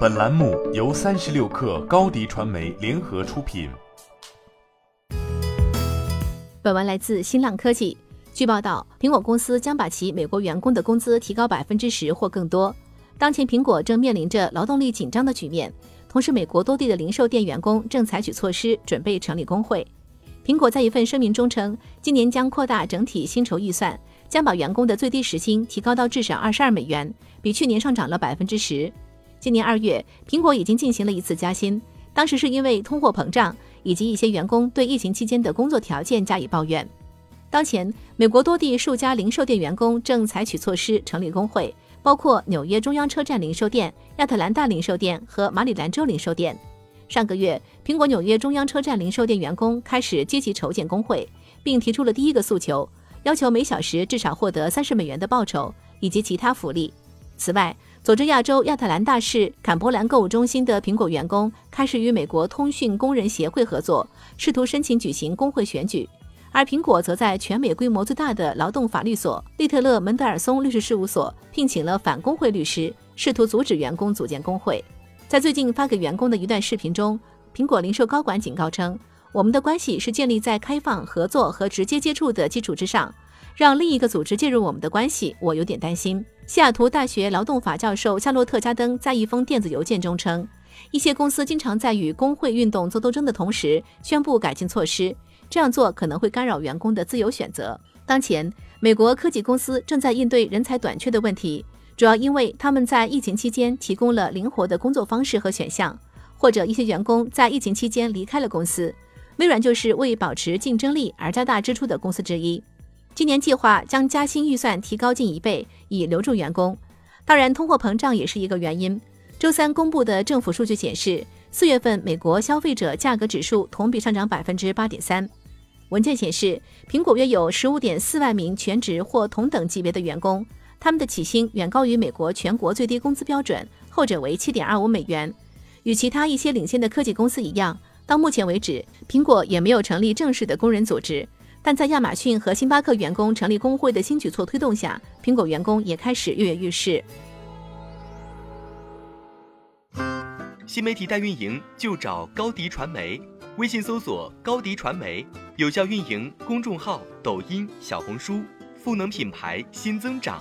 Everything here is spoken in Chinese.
本栏目由三十六氪高低传媒联合出品。本文来自新浪科技。据报道，苹果公司将把其美国员工的工资提高百分之十或更多。当前，苹果正面临着劳动力紧张的局面，同时，美国多地的零售店员工正采取措施，准备成立工会。苹果在一份声明中称，今年将扩大整体薪酬预算，将把员工的最低时薪提高到至少二十二美元，比去年上涨了百分之十。今年二月，苹果已经进行了一次加薪，当时是因为通货膨胀以及一些员工对疫情期间的工作条件加以抱怨。当前，美国多地数家零售店员工正采取措施成立工会，包括纽约中央车站零售店、亚特兰大零售店和马里兰州零售店。上个月，苹果纽约中央车站零售店员工开始积极筹建工会，并提出了第一个诉求，要求每小时至少获得三十美元的报酬以及其他福利。此外，佐治亚州亚特兰大市坎伯兰购物中心的苹果员工开始与美国通讯工人协会合作，试图申请举行工会选举。而苹果则在全美规模最大的劳动法律所利特勒门德尔松律师事务所聘请了反工会律师，试图阻止员工组建工会。在最近发给员工的一段视频中，苹果零售高管警告称：“我们的关系是建立在开放、合作和直接接触的基础之上。让另一个组织介入我们的关系，我有点担心。”西雅图大学劳动法教授夏洛特·加登在一封电子邮件中称：“一些公司经常在与工会运动做斗争的同时宣布改进措施，这样做可能会干扰员工的自由选择。”当前，美国科技公司正在应对人才短缺的问题。主要因为他们在疫情期间提供了灵活的工作方式和选项，或者一些员工在疫情期间离开了公司。微软就是为保持竞争力而加大支出的公司之一。今年计划将加薪预算提高近一倍，以留住员工。当然，通货膨胀也是一个原因。周三公布的政府数据显示，四月份美国消费者价格指数同比上涨百分之八点三。文件显示，苹果约有十五点四万名全职或同等级别的员工。他们的起薪远高于美国全国最低工资标准，后者为七点二五美元。与其他一些领先的科技公司一样，到目前为止，苹果也没有成立正式的工人组织。但在亚马逊和星巴克员工成立工会的新举措推动下，苹果员工也开始跃跃欲试。新媒体代运营就找高迪传媒，微信搜索高迪传媒，有效运营公众号、抖音、小红书，赋能品牌新增长。